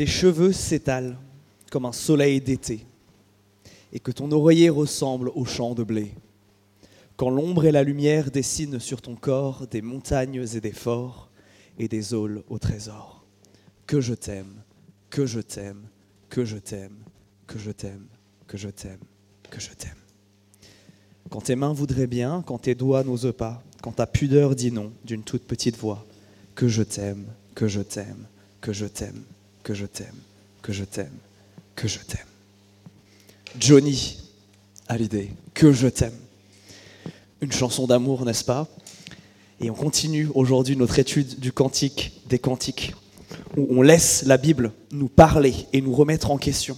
tes cheveux s'étalent comme un soleil d'été, et que ton oreiller ressemble au champ de blé. Quand l'ombre et la lumière dessinent sur ton corps des montagnes et des forts, et des aules au trésor. Que je t'aime, que je t'aime, que je t'aime, que je t'aime, que je t'aime, que je t'aime. Quand tes mains voudraient bien, quand tes doigts n'osent pas, quand ta pudeur dit non d'une toute petite voix, que je t'aime, que je t'aime, que je t'aime, que je t'aime, que je t'aime, que je t'aime. Johnny Hallyday, que je t'aime. Une chanson d'amour, n'est-ce pas? Et on continue aujourd'hui notre étude du cantique des cantiques, où on laisse la Bible nous parler et nous remettre en question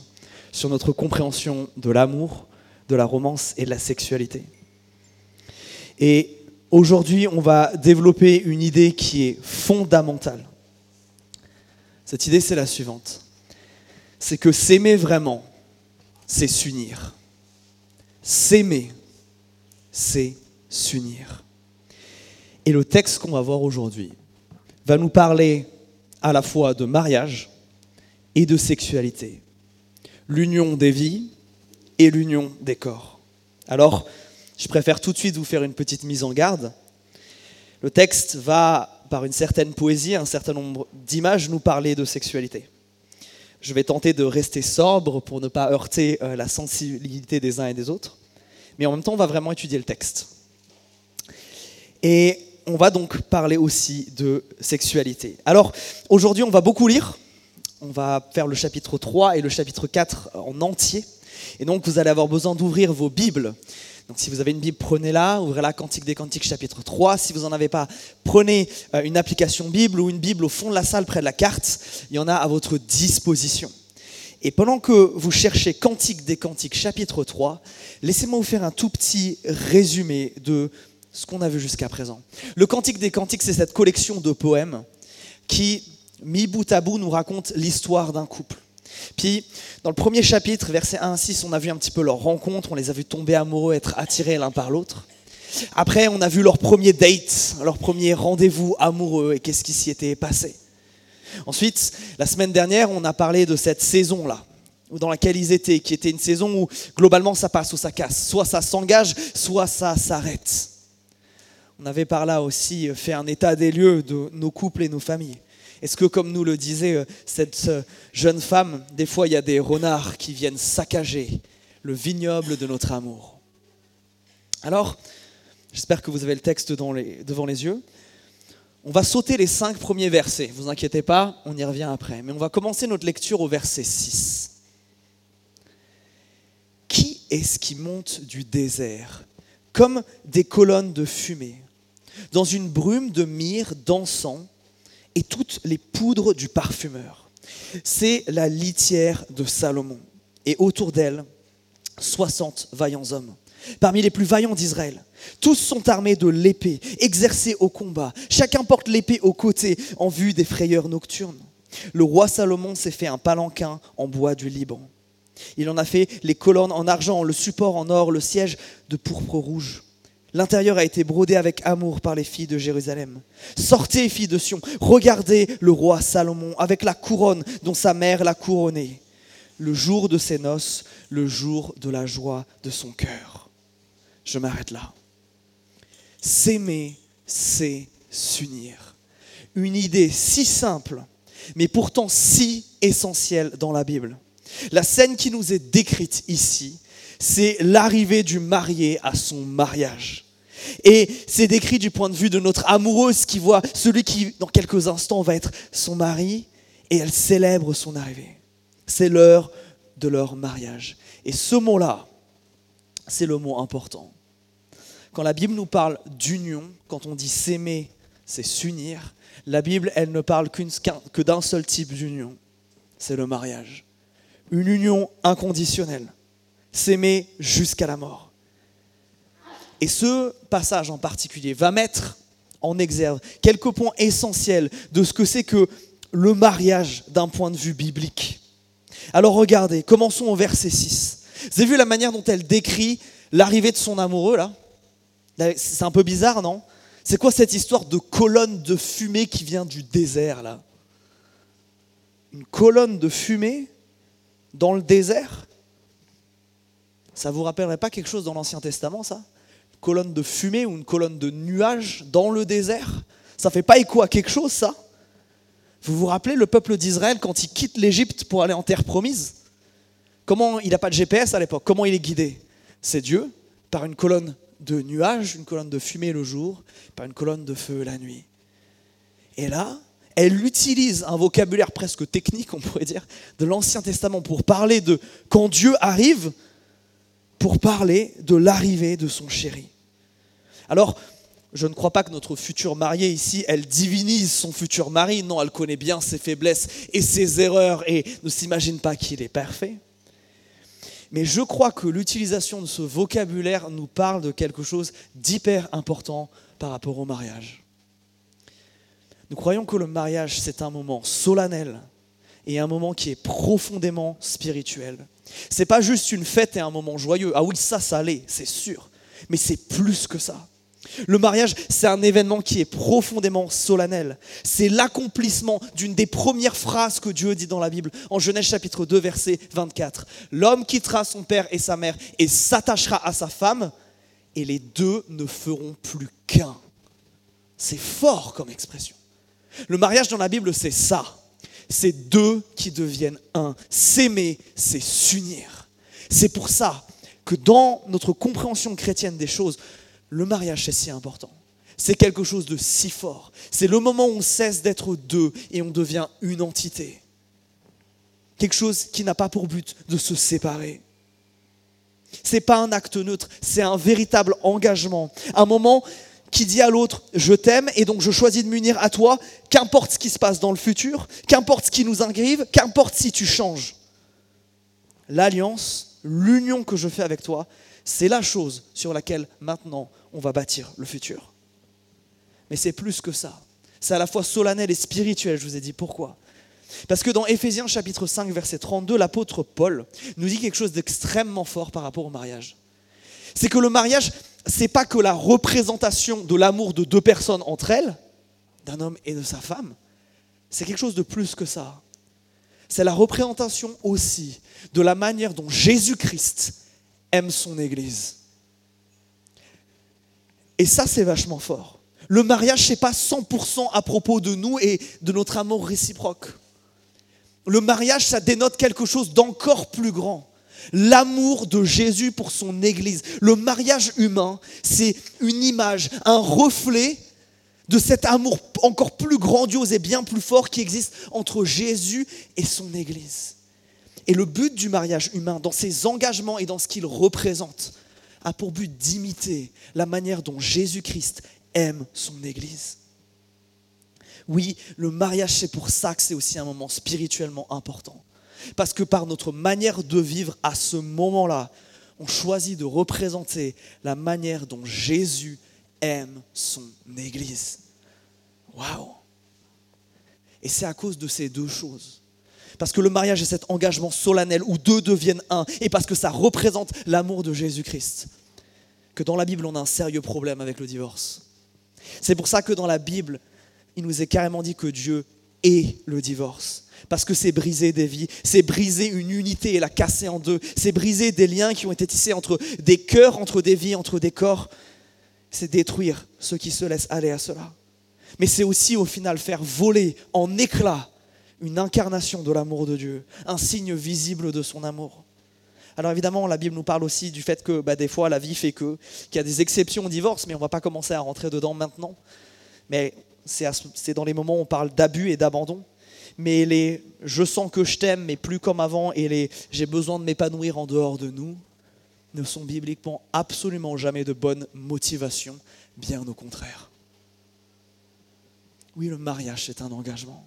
sur notre compréhension de l'amour, de la romance et de la sexualité. Et aujourd'hui, on va développer une idée qui est fondamentale. Cette idée, c'est la suivante. C'est que s'aimer vraiment, c'est s'unir. S'aimer, c'est s'unir. Et le texte qu'on va voir aujourd'hui va nous parler à la fois de mariage et de sexualité. L'union des vies et l'union des corps. Alors, je préfère tout de suite vous faire une petite mise en garde. Le texte va, par une certaine poésie, un certain nombre d'images, nous parler de sexualité. Je vais tenter de rester sobre pour ne pas heurter euh, la sensibilité des uns et des autres, mais en même temps, on va vraiment étudier le texte. Et on va donc parler aussi de sexualité. Alors, aujourd'hui, on va beaucoup lire. On va faire le chapitre 3 et le chapitre 4 en entier. Et donc, vous allez avoir besoin d'ouvrir vos Bibles. Donc, si vous avez une Bible, prenez-la, ouvrez-la, Cantique des Cantiques, chapitre 3. Si vous n'en avez pas, prenez euh, une application Bible ou une Bible au fond de la salle, près de la carte. Il y en a à votre disposition. Et pendant que vous cherchez Cantique des Cantiques, chapitre 3, laissez-moi vous faire un tout petit résumé de ce qu'on a vu jusqu'à présent. Le Cantique des Cantiques, c'est cette collection de poèmes qui, mis bout à bout, nous raconte l'histoire d'un couple. Puis, dans le premier chapitre, versets 1 à 6, on a vu un petit peu leur rencontre, on les a vus tomber amoureux, être attirés l'un par l'autre. Après, on a vu leur premier date, leur premier rendez-vous amoureux et qu'est-ce qui s'y était passé. Ensuite, la semaine dernière, on a parlé de cette saison-là, dans laquelle ils étaient, qui était une saison où globalement ça passe ou ça casse. Soit ça s'engage, soit ça s'arrête. On avait par là aussi fait un état des lieux de nos couples et nos familles. Est-ce que, comme nous le disait euh, cette euh, jeune femme, des fois il y a des renards qui viennent saccager le vignoble de notre amour? Alors, j'espère que vous avez le texte devant les yeux. On va sauter les cinq premiers versets, vous inquiétez pas, on y revient après. Mais on va commencer notre lecture au verset 6. Qui est-ce qui monte du désert comme des colonnes de fumée dans une brume de myrrhe, d'encens et toutes les poudres du parfumeur. C'est la litière de Salomon. Et autour d'elle, 60 vaillants hommes, parmi les plus vaillants d'Israël. Tous sont armés de l'épée, exercés au combat. Chacun porte l'épée au côté en vue des frayeurs nocturnes. Le roi Salomon s'est fait un palanquin en bois du Liban. Il en a fait les colonnes en argent, le support en or, le siège de pourpre rouge. L'intérieur a été brodé avec amour par les filles de Jérusalem. Sortez, filles de Sion, regardez le roi Salomon avec la couronne dont sa mère l'a couronné. Le jour de ses noces, le jour de la joie de son cœur. Je m'arrête là. S'aimer, c'est s'unir. Une idée si simple, mais pourtant si essentielle dans la Bible. La scène qui nous est décrite ici, c'est l'arrivée du marié à son mariage. Et c'est décrit du point de vue de notre amoureuse qui voit celui qui, dans quelques instants, va être son mari, et elle célèbre son arrivée. C'est l'heure de leur mariage. Et ce mot-là, c'est le mot important. Quand la Bible nous parle d'union, quand on dit s'aimer, c'est s'unir, la Bible, elle ne parle que d'un seul type d'union, c'est le mariage. Une union inconditionnelle s'aimer jusqu'à la mort. Et ce passage en particulier va mettre en exergue quelques points essentiels de ce que c'est que le mariage d'un point de vue biblique. Alors regardez, commençons au verset 6. Vous avez vu la manière dont elle décrit l'arrivée de son amoureux là C'est un peu bizarre, non? C'est quoi cette histoire de colonne de fumée qui vient du désert là? Une colonne de fumée dans le désert? Ça vous rappellerait pas quelque chose dans l'Ancien Testament, ça? Une colonne de fumée ou une colonne de nuages dans le désert? Ça fait pas écho à quelque chose, ça? Vous vous rappelez le peuple d'Israël quand il quitte l'Égypte pour aller en terre promise? Comment il n'a pas de GPS à l'époque? Comment il est guidé? C'est Dieu par une colonne de nuages, une colonne de fumée le jour, par une colonne de feu la nuit. Et là, elle utilise un vocabulaire presque technique, on pourrait dire, de l'Ancien Testament pour parler de quand Dieu arrive, pour parler de l'arrivée de son chéri. Alors, je ne crois pas que notre future mariée ici, elle divinise son futur mari. Non, elle connaît bien ses faiblesses et ses erreurs et ne s'imagine pas qu'il est parfait. Mais je crois que l'utilisation de ce vocabulaire nous parle de quelque chose d'hyper important par rapport au mariage. Nous croyons que le mariage, c'est un moment solennel et un moment qui est profondément spirituel. C'est pas juste une fête et un moment joyeux. Ah oui, ça, ça l'est, c'est sûr. Mais c'est plus que ça. Le mariage, c'est un événement qui est profondément solennel. C'est l'accomplissement d'une des premières phrases que Dieu dit dans la Bible, en Genèse chapitre 2, verset 24. L'homme quittera son père et sa mère et s'attachera à sa femme, et les deux ne feront plus qu'un. C'est fort comme expression. Le mariage dans la Bible, c'est ça. C'est deux qui deviennent un. S'aimer, c'est s'unir. C'est pour ça que dans notre compréhension chrétienne des choses, le mariage, c'est si important. C'est quelque chose de si fort. C'est le moment où on cesse d'être deux et on devient une entité. Quelque chose qui n'a pas pour but de se séparer. Ce n'est pas un acte neutre, c'est un véritable engagement. Un moment qui dit à l'autre je t'aime et donc je choisis de m'unir à toi, qu'importe ce qui se passe dans le futur, qu'importe ce qui nous arrive, qu'importe si tu changes. L'alliance, l'union que je fais avec toi, c'est la chose sur laquelle maintenant on va bâtir le futur. Mais c'est plus que ça. C'est à la fois solennel et spirituel, je vous ai dit pourquoi. Parce que dans Éphésiens chapitre 5 verset 32, l'apôtre Paul nous dit quelque chose d'extrêmement fort par rapport au mariage. C'est que le mariage, c'est pas que la représentation de l'amour de deux personnes entre elles, d'un homme et de sa femme, c'est quelque chose de plus que ça. C'est la représentation aussi de la manière dont Jésus-Christ aime son Église. Et ça, c'est vachement fort. Le mariage, n'est pas 100% à propos de nous et de notre amour réciproque. Le mariage, ça dénote quelque chose d'encore plus grand. L'amour de Jésus pour son Église. Le mariage humain, c'est une image, un reflet de cet amour encore plus grandiose et bien plus fort qui existe entre Jésus et son Église. Et le but du mariage humain, dans ses engagements et dans ce qu'il représente, a pour but d'imiter la manière dont Jésus-Christ aime son Église. Oui, le mariage, c'est pour ça que c'est aussi un moment spirituellement important. Parce que par notre manière de vivre à ce moment-là, on choisit de représenter la manière dont Jésus aime son Église. Waouh Et c'est à cause de ces deux choses parce que le mariage est cet engagement solennel où deux deviennent un, et parce que ça représente l'amour de Jésus-Christ, que dans la Bible, on a un sérieux problème avec le divorce. C'est pour ça que dans la Bible, il nous est carrément dit que Dieu est le divorce. Parce que c'est briser des vies, c'est briser une unité et la casser en deux, c'est briser des liens qui ont été tissés entre des cœurs, entre des vies, entre des corps. C'est détruire ceux qui se laissent aller à cela. Mais c'est aussi au final faire voler en éclats une incarnation de l'amour de Dieu, un signe visible de son amour. Alors évidemment, la Bible nous parle aussi du fait que bah, des fois la vie fait que, qu'il y a des exceptions au divorce, mais on ne va pas commencer à rentrer dedans maintenant. Mais c'est dans les moments où on parle d'abus et d'abandon. Mais les je sens que je t'aime, mais plus comme avant, et les j'ai besoin de m'épanouir en dehors de nous, ne sont bibliquement absolument jamais de bonne motivation, bien au contraire. Oui, le mariage, c'est un engagement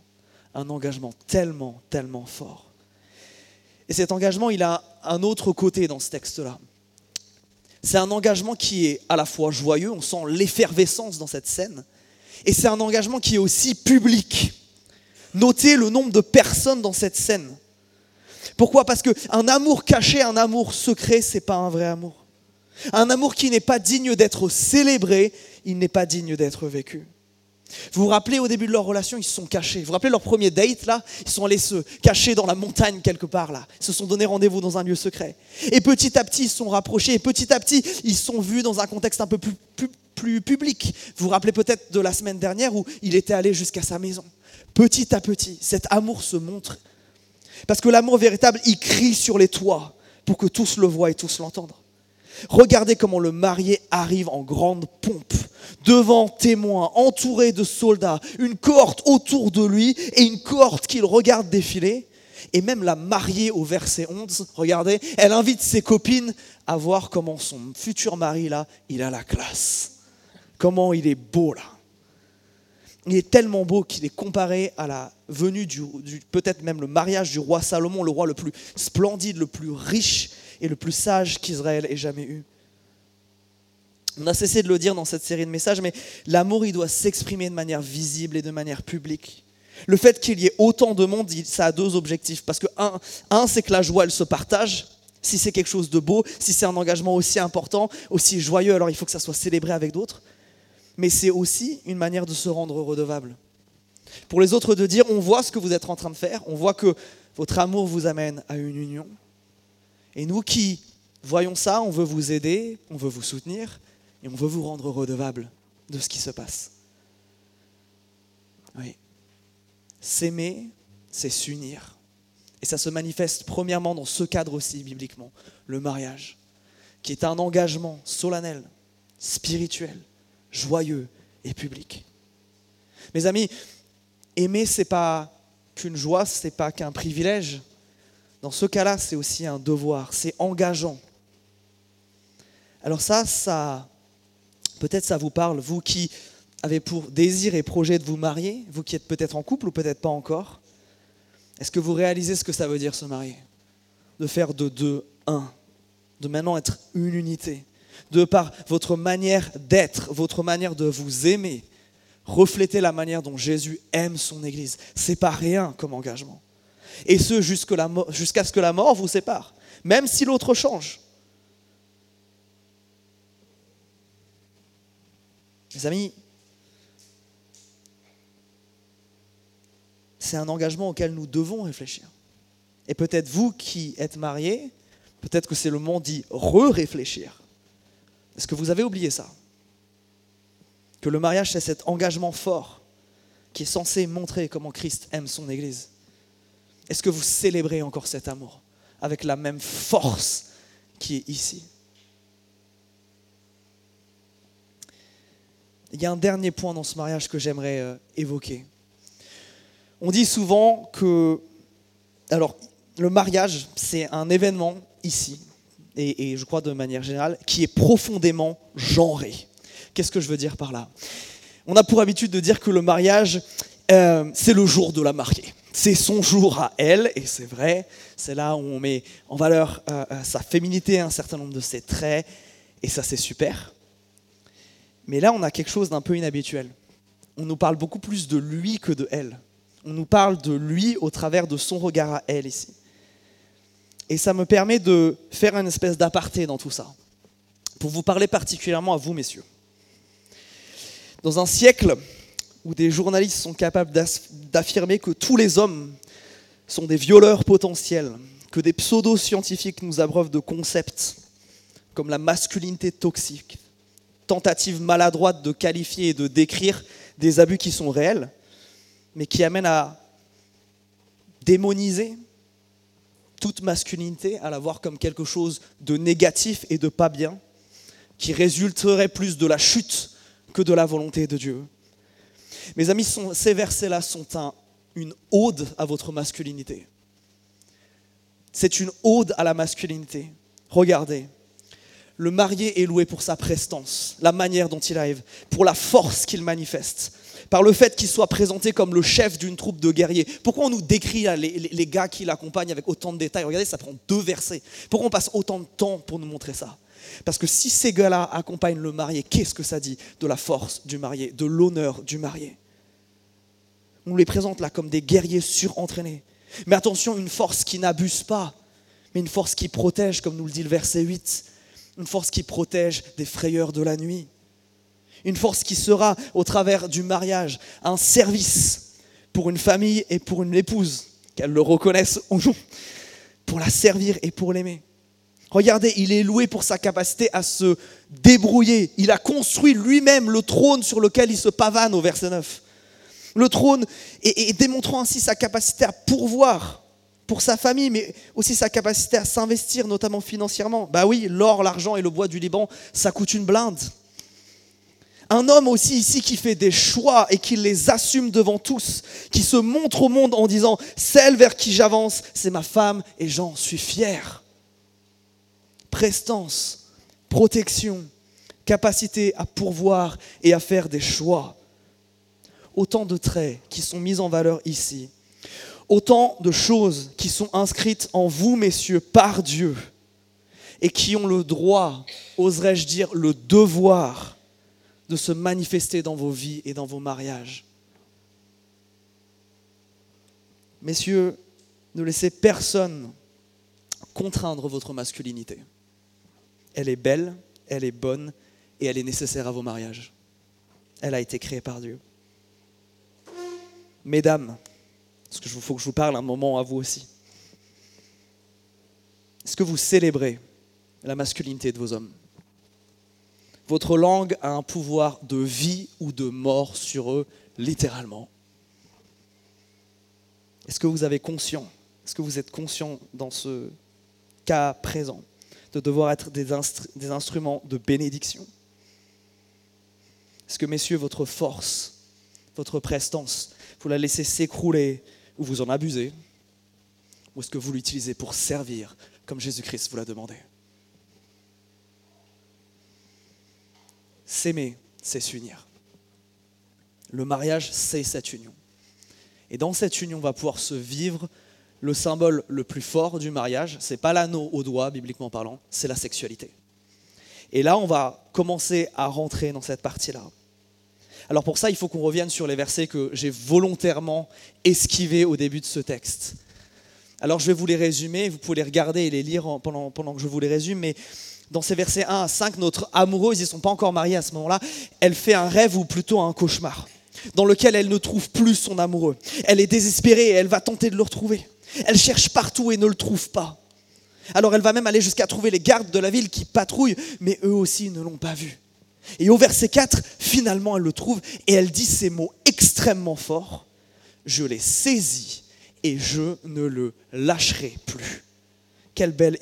un engagement tellement, tellement fort. Et cet engagement, il a un autre côté dans ce texte-là. C'est un engagement qui est à la fois joyeux, on sent l'effervescence dans cette scène, et c'est un engagement qui est aussi public. Notez le nombre de personnes dans cette scène. Pourquoi? Parce qu'un amour caché, un amour secret, c'est pas un vrai amour. Un amour qui n'est pas digne d'être célébré, il n'est pas digne d'être vécu. Vous vous rappelez au début de leur relation, ils se sont cachés. Vous vous rappelez leur premier date là? Ils sont allés se cacher dans la montagne quelque part là. Ils se sont donné rendez-vous dans un lieu secret. Et petit à petit, ils se sont rapprochés. Et petit à petit, ils se sont vus dans un contexte un peu plus, public. Vous vous rappelez peut-être de la semaine dernière où il était allé jusqu'à sa maison. Petit à petit, cet amour se montre. Parce que l'amour véritable, il crie sur les toits pour que tous le voient et tous l'entendent. Regardez comment le marié arrive en grande pompe, devant témoins, entouré de soldats, une cohorte autour de lui et une cohorte qu'il regarde défiler. Et même la mariée au verset 11, regardez, elle invite ses copines à voir comment son futur mari, là, il a la classe. Comment il est beau, là. Il est tellement beau qu'il est comparé à la venue du, du peut-être même le mariage du roi Salomon, le roi le plus splendide, le plus riche et le plus sage qu'Israël ait jamais eu. On a cessé de le dire dans cette série de messages, mais l'amour, il doit s'exprimer de manière visible et de manière publique. Le fait qu'il y ait autant de monde, ça a deux objectifs. Parce que, un, c'est que la joie, elle se partage. Si c'est quelque chose de beau, si c'est un engagement aussi important, aussi joyeux, alors il faut que ça soit célébré avec d'autres. Mais c'est aussi une manière de se rendre redevable. Pour les autres, de dire, on voit ce que vous êtes en train de faire, on voit que votre amour vous amène à une union, et nous qui voyons ça, on veut vous aider, on veut vous soutenir et on veut vous rendre redevable de ce qui se passe. Oui. S'aimer, c'est s'unir. Et ça se manifeste premièrement dans ce cadre aussi, bibliquement, le mariage, qui est un engagement solennel, spirituel, joyeux et public. Mes amis, aimer, c'est pas qu'une joie, c'est pas qu'un privilège, dans ce cas-là, c'est aussi un devoir, c'est engageant. Alors ça, ça, peut-être ça vous parle, vous qui avez pour désir et projet de vous marier, vous qui êtes peut-être en couple ou peut-être pas encore. Est-ce que vous réalisez ce que ça veut dire se marier? De faire de deux un, de maintenant être une unité, de par votre manière d'être, votre manière de vous aimer, refléter la manière dont Jésus aime son Église. C'est pas rien comme engagement et ce jusqu'à ce que la mort vous sépare, même si l'autre change. Mes amis, c'est un engagement auquel nous devons réfléchir. Et peut-être vous qui êtes mariés, peut-être que c'est le moment d'y re-réfléchir. Est-ce que vous avez oublié ça? Que le mariage, c'est cet engagement fort qui est censé montrer comment Christ aime son Église. Est-ce que vous célébrez encore cet amour avec la même force qui est ici? Il y a un dernier point dans ce mariage que j'aimerais euh, évoquer. On dit souvent que, alors, le mariage, c'est un événement ici, et, je crois de manière générale, qui est profondément genré. Qu'est-ce que je veux dire par là? On a pour habitude de dire que le mariage, euh, c'est le jour de la mariée c'est son jour à elle, et c'est vrai, c'est là où on met en valeur euh, euh, sa féminité, un certain nombre de ses traits, et ça c'est super. Mais là, on a quelque chose d'un peu inhabituel. On nous parle beaucoup plus de lui que de elle. On nous parle de lui au travers de son regard à elle ici. Et ça me permet de faire une espèce d'aparté dans tout ça, pour vous parler particulièrement à vous, messieurs. Dans un siècle où des journalistes sont capables d'affirmer que tous les hommes sont des violeurs potentiels, que des pseudo-scientifiques nous abreuvent de concepts comme la masculinité toxique, tentative maladroite de qualifier et de décrire des abus qui sont réels, mais qui amènent à démoniser toute masculinité, à la voir comme quelque chose de négatif et de pas bien, qui résulterait plus de la chute que de la volonté de Dieu. Mes amis, ces versets-là sont une ode à votre masculinité. C'est une ode à la masculinité. Regardez, le marié est loué pour sa prestance, la manière dont il arrive, pour la force qu'il manifeste, par le fait qu'il soit présenté comme le chef d'une troupe de guerriers. Pourquoi on nous décrit les, gars qui l'accompagnent avec autant de détails? Regardez, ça prend deux versets. Pourquoi on passe autant de temps pour nous montrer ça? Parce que si ces gars-là accompagnent le marié, qu'est-ce que ça dit de la force du marié, de l'honneur du marié? On les présente là comme des guerriers surentraînés. Mais attention, une force qui n'abuse pas, mais une force qui protège, comme nous le dit le verset 8, une force qui protège des frayeurs de la nuit, Une force qui sera, au travers du mariage, un service pour une famille et pour une épouse, qu'elle le reconnaisse ou non, pour la servir et pour l'aimer. Regardez, il est loué pour sa capacité à se débrouiller. Il a construit lui-même le trône sur lequel il se pavane au verset 9. Le trône, et, démontrant ainsi sa capacité à pourvoir pour sa famille, mais aussi sa capacité à s'investir, notamment financièrement. Bah oui, l'or, l'argent et le bois du Liban, ça coûte une blinde. Un homme aussi ici qui fait des choix et qui les assume devant tous, qui se montre au monde en disant, celle vers qui j'avance, c'est ma femme et j'en suis fier. Prestance, protection, capacité à pourvoir et à faire des choix. Autant de traits qui sont mis en valeur ici. Autant de choses qui sont inscrites en vous, messieurs, par Dieu, et qui ont le droit, oserais-je dire, le devoir de se manifester dans vos vies et dans vos mariages. Messieurs, ne laissez personne contraindre votre masculinité. Elle est belle, elle est bonne et elle est nécessaire à vos mariages. Elle a été créée par Dieu. Mesdames, parce qu'il faut que je vous parle un moment à vous aussi. Est-ce que vous célébrez la masculinité de vos hommes? Votre langue a un pouvoir de vie ou de mort sur eux, littéralement. Est-ce que vous avez conscient Est-ce que vous êtes conscient dans ce cas présent? De devoir être des, instruments de bénédiction Est-ce que, messieurs, votre force, votre prestance, vous la laissez s'écrouler ou vous en abusez Ou est-ce que vous l'utilisez pour servir comme Jésus-Christ vous l'a demandé? S'aimer, c'est s'unir. Le mariage, c'est cette union. Et dans cette union va pouvoir se vivre le symbole le plus fort du mariage. C'est pas l'anneau au doigt, bibliquement parlant, c'est la sexualité. Et là, on va commencer à rentrer dans cette partie-là. Alors pour ça, il faut qu'on revienne sur les versets que j'ai volontairement esquivés au début de ce texte. Alors je vais vous les résumer, vous pouvez les regarder et les lire pendant, pendant que je vous les résume, mais dans ces versets 1 à 5, notre amoureuse, ils ne sont pas encore mariés à ce moment-là, elle fait un rêve ou plutôt un cauchemar, dans lequel elle ne trouve plus son amoureux. Elle est désespérée et elle va tenter de le retrouver. Elle cherche partout et ne le trouve pas. Alors elle va même aller jusqu'à trouver les gardes de la ville qui patrouillent, mais eux aussi ne l'ont pas vu. Et au verset 4, finalement, elle le trouve et elle dit ces mots extrêmement forts. Je l'ai saisi et je ne le lâcherai plus. Quelle belle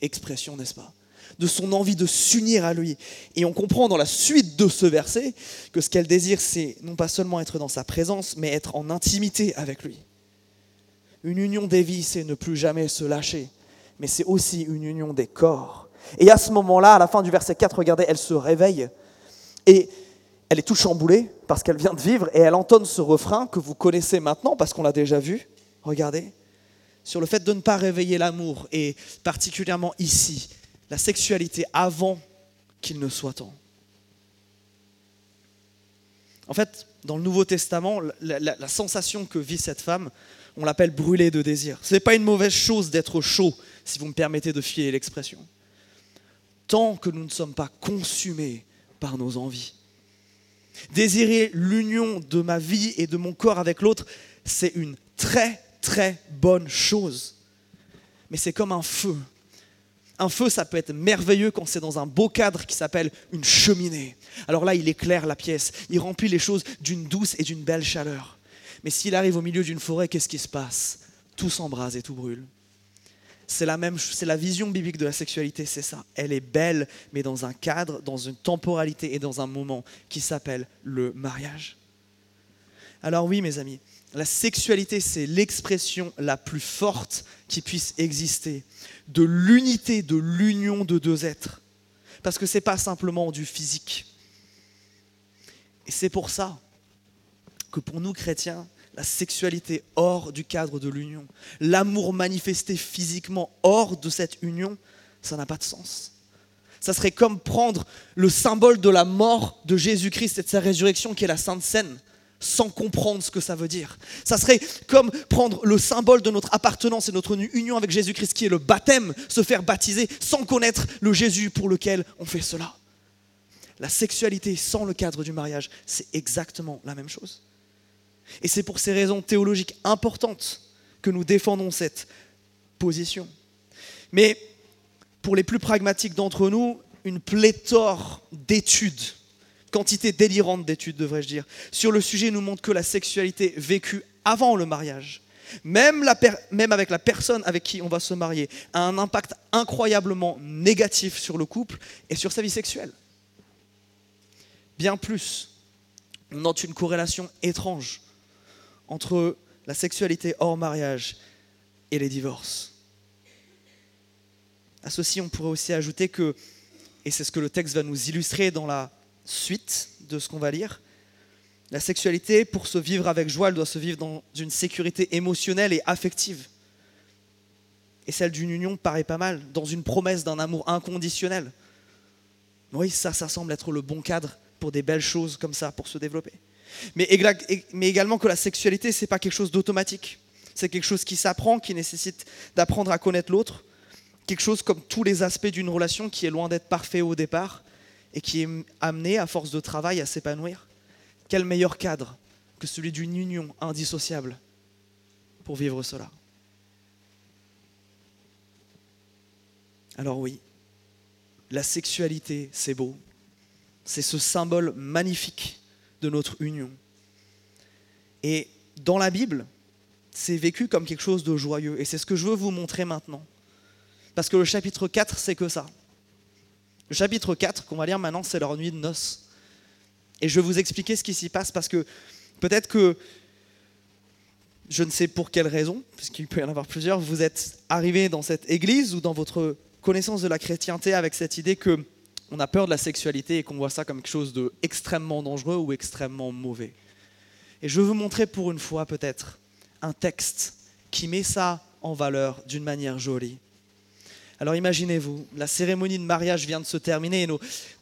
expression, n'est-ce pas? De son envie de s'unir à lui. Et on comprend dans la suite de ce verset que ce qu'elle désire, c'est non pas seulement être dans sa présence, mais être en intimité avec lui. Une union des vies, c'est ne plus jamais se lâcher, mais c'est aussi une union des corps. Et à ce moment-là, à la fin du verset 4, regardez, elle se réveille et elle est tout chamboulée parce qu'elle vient de vivre et elle entonne ce refrain que vous connaissez maintenant parce qu'on l'a déjà vu. Regardez. Sur le fait de ne pas réveiller l'amour et particulièrement ici, la sexualité avant qu'il ne soit temps. En fait, dans le Nouveau Testament, la, sensation que vit cette femme, on l'appelle brûler de désir. Ce n'est pas une mauvaise chose d'être chaud, si vous me permettez de fier l'expression. Tant que nous ne sommes pas consumés par nos envies. Désirer l'union de ma vie et de mon corps avec l'autre, c'est une très très bonne chose. Mais c'est comme un feu. Un feu, ça peut être merveilleux quand c'est dans un beau cadre qui s'appelle une cheminée. Alors là, il éclaire la pièce, il remplit les choses d'une douce et d'une belle chaleur. Mais s'il arrive au milieu d'une forêt, qu'est-ce qui se passe? Tout s'embrase et tout brûle. C'est la même, c'est la vision biblique de la sexualité, c'est ça. Elle est belle, mais dans un cadre, dans une temporalité et dans un moment qui s'appelle le mariage. Alors oui, mes amis, la sexualité, c'est l'expression la plus forte qui puisse exister de l'unité, de l'union de deux êtres. Parce que ce n'est pas simplement du physique. Et c'est pour ça que pour nous chrétiens, la sexualité hors du cadre de l'union, l'amour manifesté physiquement hors de cette union, ça n'a pas de sens. Ça serait comme prendre le symbole de la mort de Jésus-Christ et de sa résurrection qui est la Sainte Seine sans comprendre ce que ça veut dire. Ça serait comme prendre le symbole de notre appartenance et notre union avec Jésus-Christ qui est le baptême, se faire baptiser sans connaître le Jésus pour lequel on fait cela. la sexualité sans le cadre du mariage, c'est exactement la même chose. Et c'est pour ces raisons théologiques importantes que nous défendons cette position. Mais pour les plus pragmatiques d'entre nous, une pléthore d'études, quantité délirante d'études devrais-je dire, sur le sujet nous montre que la sexualité vécue avant le mariage, même, avec la personne avec qui on va se marier, a un impact incroyablement négatif sur le couple et sur sa vie sexuelle. Bien plus, on note une corrélation étrange entre la sexualité hors mariage et les divorces. À ceci, on pourrait aussi ajouter que, et c'est ce que le texte va nous illustrer dans la suite de ce qu'on va lire, la sexualité, pour se vivre avec joie, elle doit se vivre dans une sécurité émotionnelle et affective. Et celle d'une union paraît pas mal, dans une promesse d'un amour inconditionnel. Oui, ça, ça semble être le bon cadre pour des belles choses comme ça, pour se développer. Mais, également que la sexualité, ce n'est pas quelque chose d'automatique. C'est quelque chose qui s'apprend, qui nécessite d'apprendre à connaître l'autre. Quelque chose comme tous les aspects d'une relation qui est loin d'être parfait au départ et qui est amené, à force de travail, à s'épanouir. Quel meilleur cadre que celui d'une union indissociable pour vivre cela? Alors oui, la sexualité, c'est beau. C'est ce symbole magnifique de notre union. Et dans la Bible, c'est vécu comme quelque chose de joyeux. Et c'est ce que je veux vous montrer maintenant. Parce que le chapitre 4, c'est que ça. Le chapitre 4 qu'on va lire maintenant, c'est leur nuit de noces. Et je vais vous expliquer ce qui s'y passe parce que peut-être que, je ne sais pour quelle raison, puisqu'il peut y en avoir plusieurs, vous êtes arrivé dans cette église ou dans votre connaissance de la chrétienté avec cette idée que on a peur de la sexualité et qu'on voit ça comme quelque chose d'extrêmement dangereux ou extrêmement mauvais. Et je veux vous montrer pour une fois peut-être un texte qui met ça en valeur d'une manière jolie. Alors imaginez-vous, la cérémonie de mariage vient de se terminer et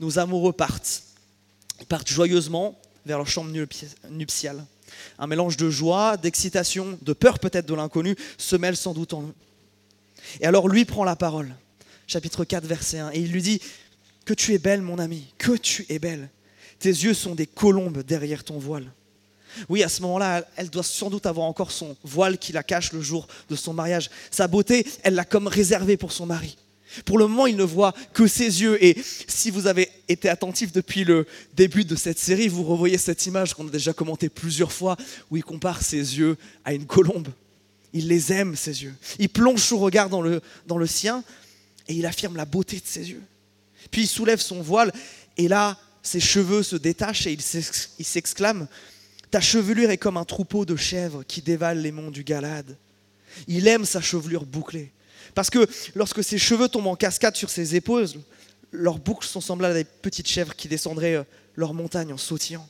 nos, amoureux partent. Partent joyeusement vers leur chambre nuptiale. Un mélange de joie, d'excitation, de peur peut-être de l'inconnu se mêle sans doute en eux. Et alors lui prend la parole, chapitre 4, verset 1, et il lui dit, Que tu es belle mon ami, que tu es belle. Tes yeux sont des colombes derrière ton voile. Oui, à ce moment-là, elle doit sans doute avoir encore son voile qui la cache le jour de son mariage. Sa beauté, elle l'a comme réservée pour son mari. Pour le moment, il ne voit que ses yeux. Et si vous avez été attentif depuis le début de cette série, vous revoyez cette image qu'on a déjà commentée plusieurs fois, où il compare ses yeux à une colombe. Il les aime, ses yeux. Il plonge son regard dans le, dans le sien et il affirme la beauté de ses yeux. Puis il soulève son voile et là, ses cheveux se détachent et il s'exclame Ta chevelure est comme un troupeau de chèvres qui dévalent les monts du Galade. Il aime sa chevelure bouclée. Parce que lorsque ses cheveux tombent en cascade sur ses épaules, leurs boucles sont semblables à des petites chèvres qui descendraient euh, leur montagne en sautillant.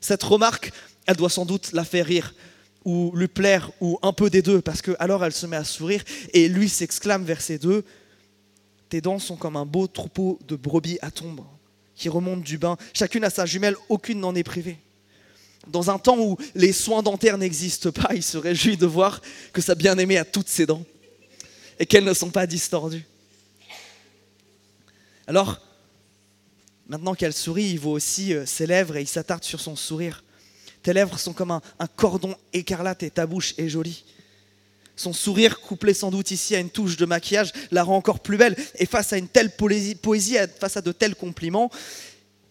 Cette remarque, elle doit sans doute la faire rire, ou lui plaire, ou un peu des deux, parce que alors elle se met à sourire, et lui s'exclame vers ses deux Tes dents sont comme un beau troupeau de brebis à tombe, qui remontent du bain, chacune à sa jumelle, aucune n'en est privée. Dans un temps où les soins dentaires n'existent pas, il se réjouit de voir que sa bien-aimée a toutes ses dents et qu'elles ne sont pas distordues. Alors, maintenant qu'elle sourit, il voit aussi euh, ses lèvres et il s'attarde sur son sourire. Tes lèvres sont comme un, cordon écarlate et ta bouche est jolie. Son sourire, couplé sans doute ici à une touche de maquillage, la rend encore plus belle. Et face à une telle poésie, face à de tels compliments,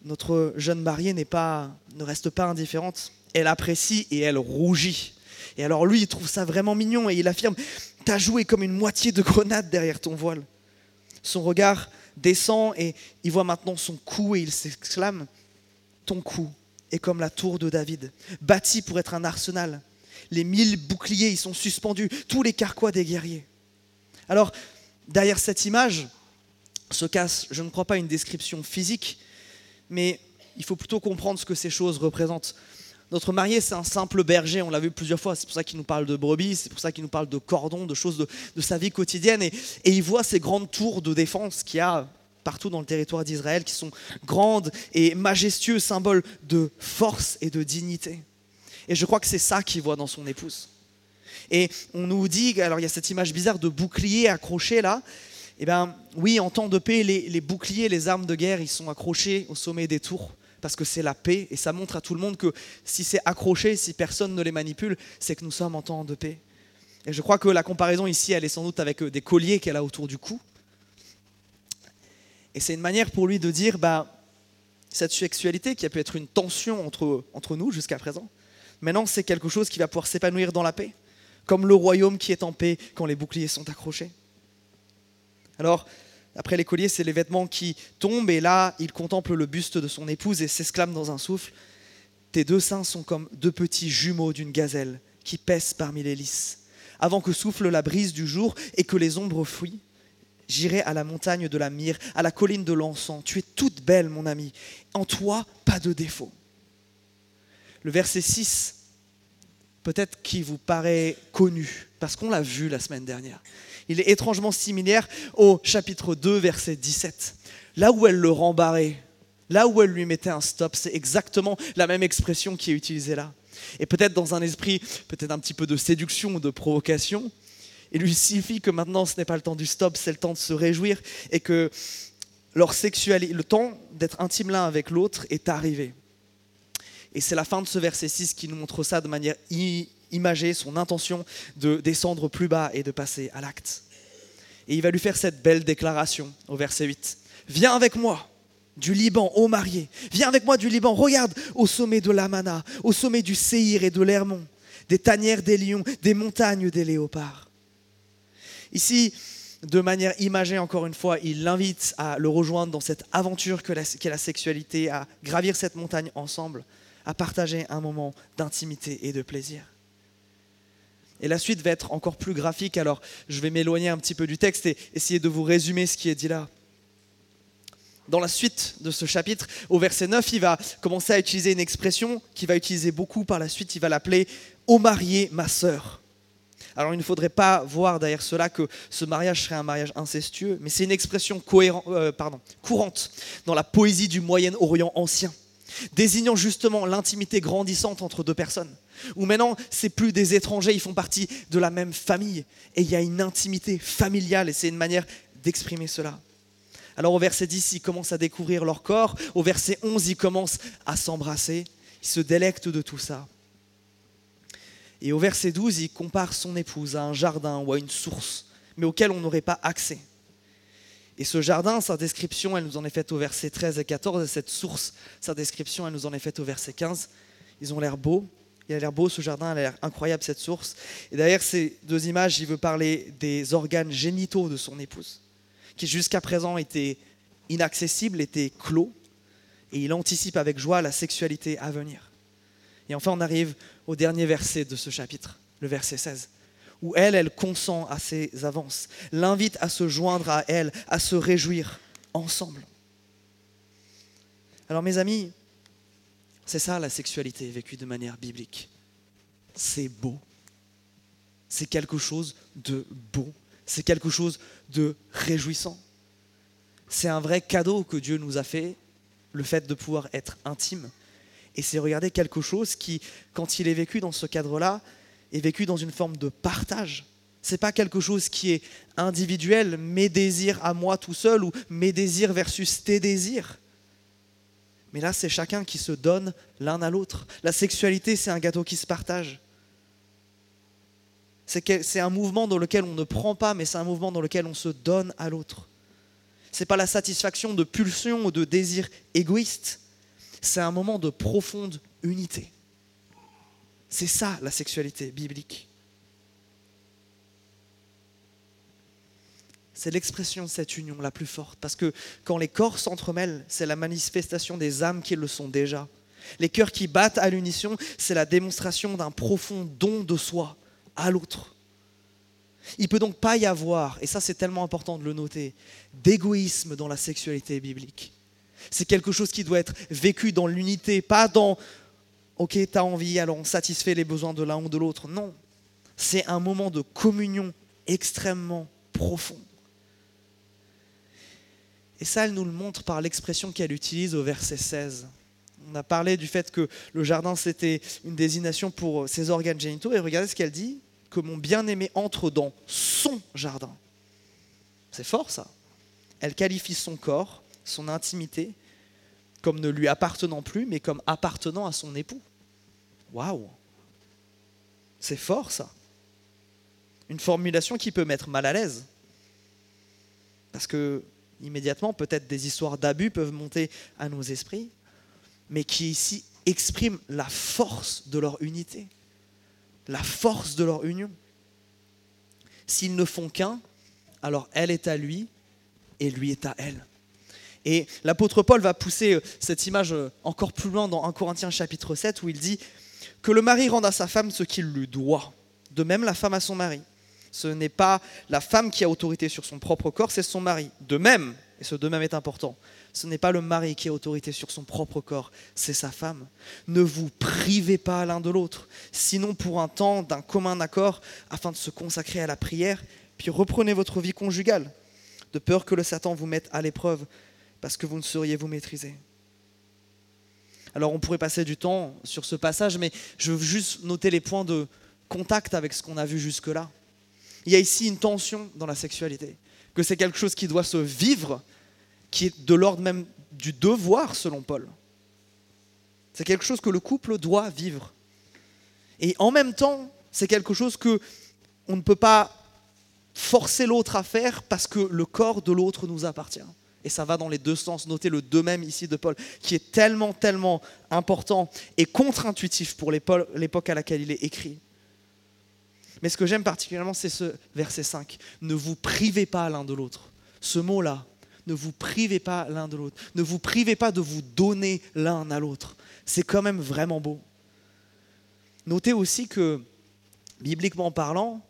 notre jeune mariée pas, ne reste pas indifférente. Elle apprécie et elle rougit. Et alors lui, il trouve ça vraiment mignon et il affirme T'as joué comme une moitié de grenade derrière ton voile. Son regard descend et il voit maintenant son cou et il s'exclame Ton cou est comme la tour de David, bâti pour être un arsenal. Les mille boucliers y sont suspendus, tous les carquois des guerriers. Alors, derrière cette image se casse, je ne crois pas, une description physique, mais il faut plutôt comprendre ce que ces choses représentent. Notre marié, c'est un simple berger, on l'a vu plusieurs fois, c'est pour ça qu'il nous parle de brebis, c'est pour ça qu'il nous parle de cordons, de choses de, sa vie quotidienne, et, il voit ces grandes tours de défense qu'il y a partout dans le territoire d'Israël, qui sont grandes et majestueux, symboles de force et de dignité. Et je crois que c'est ça qu'il voit dans son épouse. Et on nous dit, alors il y a cette image bizarre de bouclier accroché là, Eh bien, oui, en temps de paix, les, boucliers, les armes de guerre, ils sont accrochés au sommet des tours parce que c'est la paix et ça montre à tout le monde que si c'est accroché, si personne ne les manipule, c'est que nous sommes en temps de paix. Et je crois que la comparaison ici, elle est sans doute avec euh, des colliers qu'elle a autour du cou. Et c'est une manière pour lui de dire, bah, cette sexualité qui a pu être une tension entre, entre nous jusqu'à présent, maintenant c'est quelque chose qui va pouvoir s'épanouir dans la paix, comme le royaume qui est en paix quand les boucliers sont accrochés. Alors, après les colliers, c'est les vêtements qui tombent, et là, il contemple le buste de son épouse et s'exclame dans un souffle, Tes deux seins sont comme deux petits jumeaux d'une gazelle qui pèsent parmi les lys. Avant que souffle la brise du jour et que les ombres fuient, j'irai à la montagne de la myrrhe, à la colline de l'encens. Tu es toute belle, mon ami. En toi, pas de défaut. Le verset 6, peut-être qui vous paraît connu, parce qu'on l'a vu la semaine dernière il est étrangement similaire au chapitre 2, verset 17. Là où elle le rembarrait, là où elle lui mettait un stop, c'est exactement la même expression qui est utilisée là. Et peut-être dans un esprit, peut-être un petit peu de séduction ou de provocation, il lui suffit que maintenant ce n'est pas le temps du stop, c'est le temps de se réjouir et que leur sexualité, le temps d'être intime l'un avec l'autre est arrivé. Et c'est la fin de ce verset 6 qui nous montre ça de manière imager son intention de descendre plus bas et de passer à l'acte. Et il va lui faire cette belle déclaration au verset 8. Viens avec moi du Liban, ô marié. Viens avec moi du Liban. Regarde au sommet de l'Amana, au sommet du Séhir et de l'Hermon, des tanières des lions, des montagnes des léopards. Ici, de manière imagée, encore une fois, il l'invite à le rejoindre dans cette aventure qu'est la sexualité, à gravir cette montagne ensemble, à partager un moment d'intimité et de plaisir. Et la suite va être encore plus graphique, alors je vais m'éloigner un petit peu du texte et essayer de vous résumer ce qui est dit là. Dans la suite de ce chapitre, au verset 9, il va commencer à utiliser une expression qu'il va utiliser beaucoup par la suite, il va l'appeler « Ô marié, ma sœur ». Alors il ne faudrait pas voir derrière cela que ce mariage serait un mariage incestueux, mais c'est une expression euh, courante dans la poésie du Moyen-Orient ancien désignant justement l'intimité grandissante entre deux personnes. Ou maintenant, c'est plus des étrangers, ils font partie de la même famille. Et il y a une intimité familiale, et c'est une manière d'exprimer cela. Alors au verset 10, ils commencent à découvrir leur corps. Au verset 11, ils commencent à s'embrasser. Ils se délectent de tout ça. Et au verset 12, il compare son épouse à un jardin ou à une source, mais auquel on n'aurait pas accès. Et ce jardin, sa description, elle nous en est faite au verset 13 et 14. Et cette source, sa description, elle nous en est faite au verset 15. Ils ont l'air beaux. Il a l'air beau ce jardin, il a l'air incroyable cette source. Et derrière ces deux images, il veut parler des organes génitaux de son épouse, qui jusqu'à présent étaient inaccessibles, étaient clos. Et il anticipe avec joie la sexualité à venir. Et enfin, on arrive au dernier verset de ce chapitre, le verset 16 où elle, elle consent à ses avances, l'invite à se joindre à elle, à se réjouir ensemble. Alors mes amis, c'est ça la sexualité vécue de manière biblique. C'est beau. C'est quelque chose de beau. C'est quelque chose de réjouissant. C'est un vrai cadeau que Dieu nous a fait, le fait de pouvoir être intime. Et c'est regarder quelque chose qui, quand il est vécu dans ce cadre-là, est vécu dans une forme de partage. C'est pas quelque chose qui est individuel, mes désirs à moi tout seul ou mes désirs versus tes désirs. Mais là, c'est chacun qui se donne l'un à l'autre. La sexualité, c'est un gâteau qui se partage. C'est un mouvement dans lequel on ne prend pas, mais c'est un mouvement dans lequel on se donne à l'autre. Ce n'est pas la satisfaction de pulsions ou de désirs égoïstes. C'est un moment de profonde unité. C'est ça la sexualité biblique. C'est l'expression de cette union la plus forte, parce que quand les corps s'entremêlent, c'est la manifestation des âmes qui le sont déjà. Les cœurs qui battent à l'unition, c'est la démonstration d'un profond don de soi à l'autre. Il peut donc pas y avoir, et ça c'est tellement important de le noter, d'égoïsme dans la sexualité biblique. C'est quelque chose qui doit être vécu dans l'unité, pas dans ok, tu as envie, alors on satisfait les besoins de l'un ou de l'autre. Non, c'est un moment de communion extrêmement profond. Et ça, elle nous le montre par l'expression qu'elle utilise au verset 16. On a parlé du fait que le jardin, c'était une désignation pour ses organes génitaux. Et regardez ce qu'elle dit, que mon bien-aimé entre dans son jardin. C'est fort ça. Elle qualifie son corps, son intimité, comme ne lui appartenant plus, mais comme appartenant à son époux. Waouh C'est fort ça. Une formulation qui peut mettre mal à l'aise. Parce que immédiatement, peut-être des histoires d'abus peuvent monter à nos esprits, mais qui ici expriment la force de leur unité, la force de leur union. S'ils ne font qu'un, alors elle est à lui et lui est à elle. Et l'apôtre Paul va pousser euh, cette image euh, encore plus loin dans 1 Corinthiens chapitre 7 où il dit que le mari rende à sa femme ce qu'il lui doit, de même la femme à son mari. Ce n'est pas la femme qui a autorité sur son propre corps, c'est son mari. De même, et ce de même est important, ce n'est pas le mari qui a autorité sur son propre corps, c'est sa femme. Ne vous privez pas l'un de l'autre, sinon pour un temps d'un commun accord, afin de se consacrer à la prière, puis reprenez votre vie conjugale, de peur que le Satan vous mette à l'épreuve, parce que vous ne sauriez vous maîtriser. Alors on pourrait passer du temps sur ce passage, mais je veux juste noter les points de contact avec ce qu'on a vu jusque-là. Il y a ici une tension dans la sexualité, que c'est quelque chose qui doit se vivre, qui est de l'ordre même du devoir selon Paul. C'est quelque chose que le couple doit vivre. Et en même temps, c'est quelque chose que on ne peut pas forcer l'autre à faire parce que le corps de l'autre nous appartient. Et ça va dans les deux sens. Notez le de même ici de Paul, qui est tellement, tellement important et contre-intuitif pour l'époque à laquelle il est écrit. Mais ce que j'aime particulièrement, c'est ce verset 5. Ne vous privez pas l'un de l'autre. Ce mot-là, ne vous privez pas l'un de l'autre. Ne vous privez pas de vous donner l'un à l'autre. C'est quand même vraiment beau. Notez aussi que, bibliquement parlant,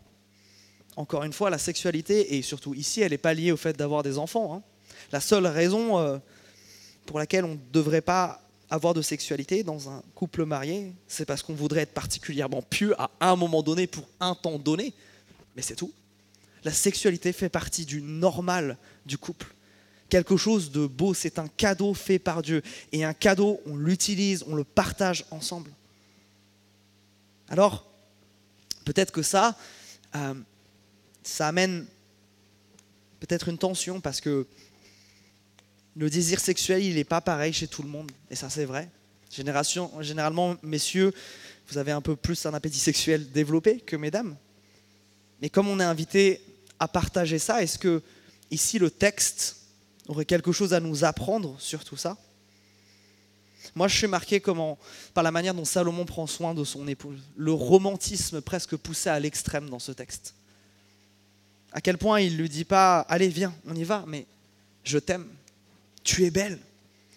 encore une fois, la sexualité, et surtout ici, elle n'est pas liée au fait d'avoir des enfants. Hein. La seule raison euh, pour laquelle on ne devrait pas avoir de sexualité dans un couple marié, c'est parce qu'on voudrait être particulièrement pieux à un moment donné pour un temps donné, mais c'est tout. La sexualité fait partie du normal du couple. Quelque chose de beau, c'est un cadeau fait par Dieu. Et un cadeau, on l'utilise, on le partage ensemble. Alors, peut-être que ça, euh, ça amène peut-être une tension parce que le désir sexuel, il n'est pas pareil chez tout le monde. Et ça, c'est vrai. Génération, généralement, messieurs, vous avez un peu plus un appétit sexuel développé que mesdames. Mais comme on est invité à partager ça, est-ce que ici le texte aurait quelque chose à nous apprendre sur tout ça? Moi, je suis marqué comment, par la manière dont Salomon prend soin de son épouse, le romantisme presque poussé à l'extrême dans ce texte. À quel point il ne lui dit pas Allez, viens, on y va, mais je t'aime tu es belle.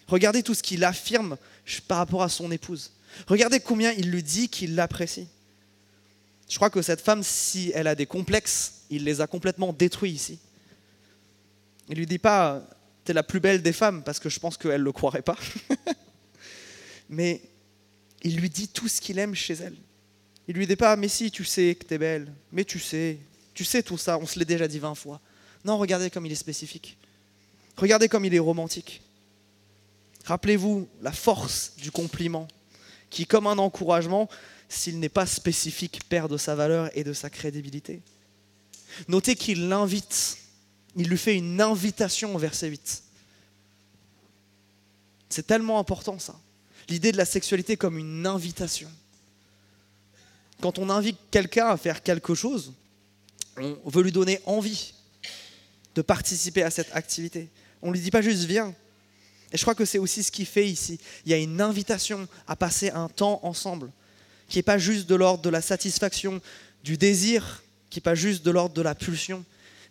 Regardez tout ce qu'il affirme par rapport à son épouse. Regardez combien il lui dit qu'il l'apprécie. Je crois que cette femme, si elle a des complexes, il les a complètement détruits ici. Il lui dit pas, tu es la plus belle des femmes, parce que je pense qu'elle ne le croirait pas. mais il lui dit tout ce qu'il aime chez elle. Il lui dit pas, mais si, tu sais que tu es belle, mais tu sais, tu sais tout ça, on se l'est déjà dit vingt fois. Non, regardez comme il est spécifique. Regardez comme il est romantique. Rappelez-vous la force du compliment, qui, comme un encouragement, s'il n'est pas spécifique, perd de sa valeur et de sa crédibilité. Notez qu'il l'invite, il lui fait une invitation au verset 8. C'est tellement important ça. L'idée de la sexualité comme une invitation. Quand on invite quelqu'un à faire quelque chose, on veut lui donner envie de participer à cette activité. On ne lui dit pas juste viens. Et je crois que c'est aussi ce qu'il fait ici. Il y a une invitation à passer un temps ensemble, qui n'est pas juste de l'ordre de la satisfaction, du désir, qui n'est pas juste de l'ordre de la pulsion,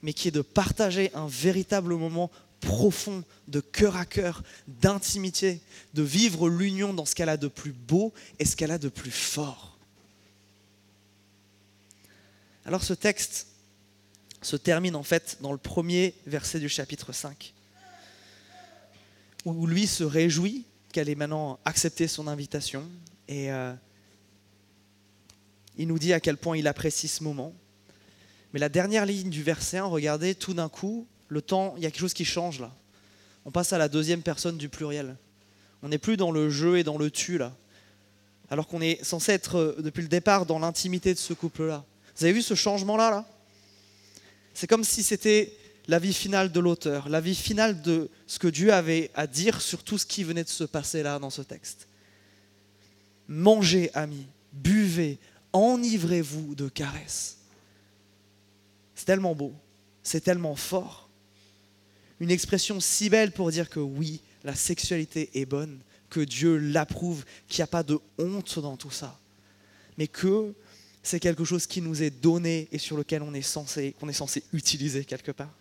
mais qui est de partager un véritable moment profond, de cœur à cœur, d'intimité, de vivre l'union dans ce qu'elle a de plus beau et ce qu'elle a de plus fort. Alors ce texte se termine en fait dans le premier verset du chapitre 5 où lui se réjouit qu'elle ait maintenant accepté son invitation. Et euh, il nous dit à quel point il apprécie ce moment. Mais la dernière ligne du verset 1, regardez, tout d'un coup, le temps, il y a quelque chose qui change là. On passe à la deuxième personne du pluriel. On n'est plus dans le jeu et dans le tu là. Alors qu'on est censé être euh, depuis le départ dans l'intimité de ce couple-là. Vous avez vu ce changement-là là, C'est comme si c'était l'avis final de l'auteur, l'avis final de ce que Dieu avait à dire sur tout ce qui venait de se passer là dans ce texte. Mangez, amis, buvez, enivrez-vous de caresses. C'est tellement beau, c'est tellement fort. Une expression si belle pour dire que oui, la sexualité est bonne, que Dieu l'approuve, qu'il n'y a pas de honte dans tout ça, mais que c'est quelque chose qui nous est donné et sur lequel on est censé, qu'on est censé utiliser quelque part.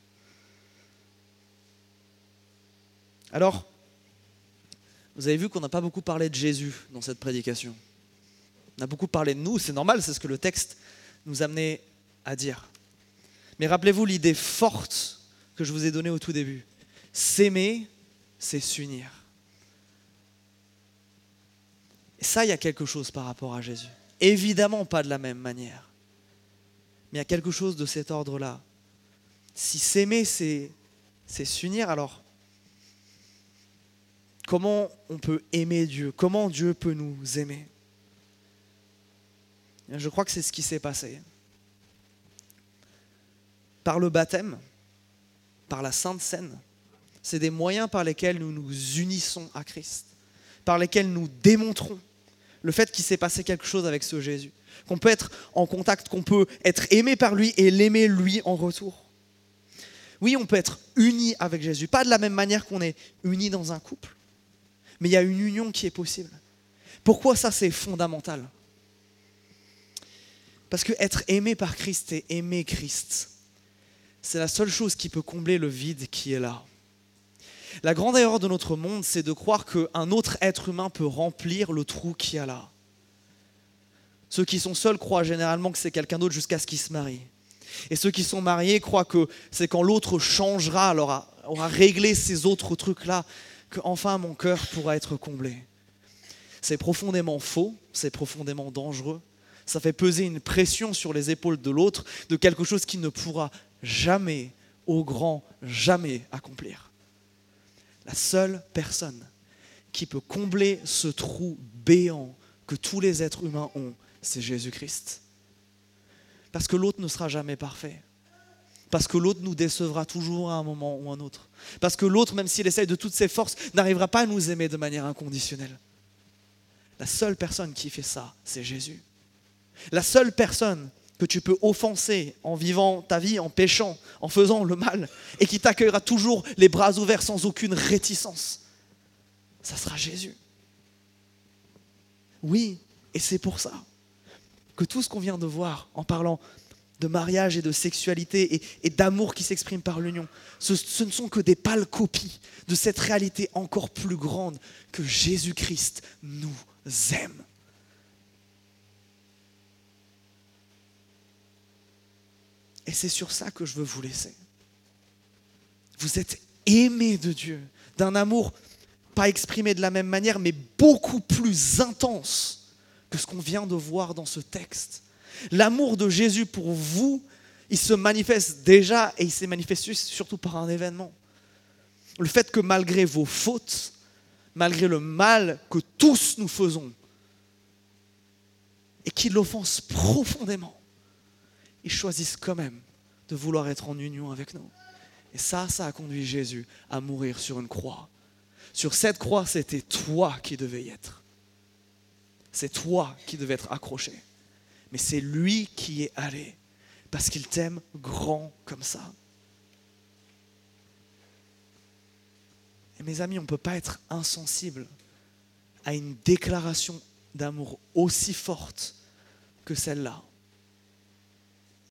Alors, vous avez vu qu'on n'a pas beaucoup parlé de Jésus dans cette prédication. On a beaucoup parlé de nous, c'est normal, c'est ce que le texte nous amenait à dire. Mais rappelez-vous l'idée forte que je vous ai donnée au tout début. S'aimer, c'est s'unir. Et ça, il y a quelque chose par rapport à Jésus. Évidemment pas de la même manière. Mais il y a quelque chose de cet ordre-là. Si s'aimer, c'est, s'unir, alors comment on peut aimer Dieu? Comment Dieu peut nous aimer? Je crois que c'est ce qui s'est passé. Par le baptême, par la Sainte Seine, c'est des moyens par lesquels nous nous unissons à Christ, par lesquels nous démontrons le fait qu'il s'est passé quelque chose avec ce Jésus, qu'on peut être en contact, qu'on peut être aimé par lui et l'aimer lui en retour. Oui, on peut être uni avec Jésus, pas de la même manière qu'on est uni dans un couple, mais il y a une union qui est possible. Pourquoi ça c'est fondamental? Parce que être aimé par Christ et aimer Christ, c'est la seule chose qui peut combler le vide qui est là. La grande erreur de notre monde, c'est de croire qu'un autre être humain peut remplir le trou qu'il y a là. Ceux qui sont seuls croient généralement que c'est quelqu'un d'autre jusqu'à ce qu'ils se marient. Et ceux qui sont mariés croient que c'est quand l'autre changera, alors aura réglé ces autres trucs-là, qu'enfin mon cœur pourra être comblé. C'est profondément faux, c'est profondément dangereux. Ça fait peser une pression sur les épaules de l'autre de quelque chose qui ne pourra jamais, au grand jamais accomplir la seule personne qui peut combler ce trou béant que tous les êtres humains ont, c'est Jésus-Christ. Parce que l'autre ne sera jamais parfait. Parce que l'autre nous décevra toujours à un moment ou un autre. Parce que l'autre, même s'il essaye de toutes ses forces, n'arrivera pas à nous aimer de manière inconditionnelle. La seule personne qui fait ça, c'est Jésus. La seule personne que tu peux offenser en vivant ta vie, en péchant, en faisant le mal, et qui t'accueillera toujours les bras ouverts sans aucune réticence, ça sera Jésus. Oui, et c'est pour ça que tout ce qu'on vient de voir en parlant de mariage et de sexualité et, d'amour qui s'exprime par l'union, ce, ce ne sont que des pâles copies de cette réalité encore plus grande que Jésus-Christ nous aime. Et c'est sur ça que je veux vous laisser. Vous êtes aimés de Dieu, d'un amour pas exprimé de la même manière, mais beaucoup plus intense que ce qu'on vient de voir dans ce texte. L'amour de Jésus pour vous, il se manifeste déjà et il s'est manifesté surtout par un événement. Le fait que malgré vos fautes, malgré le mal que tous nous faisons, et qui l'offensent profondément, ils choisissent quand même de vouloir être en union avec nous. Et ça, ça a conduit Jésus à mourir sur une croix. Sur cette croix, c'était toi qui devais y être. C'est toi qui devais être accroché. Mais c'est lui qui est allé parce qu'il t'aime grand comme ça. Et mes amis, on ne peut pas être insensible à une déclaration d'amour aussi forte que celle-là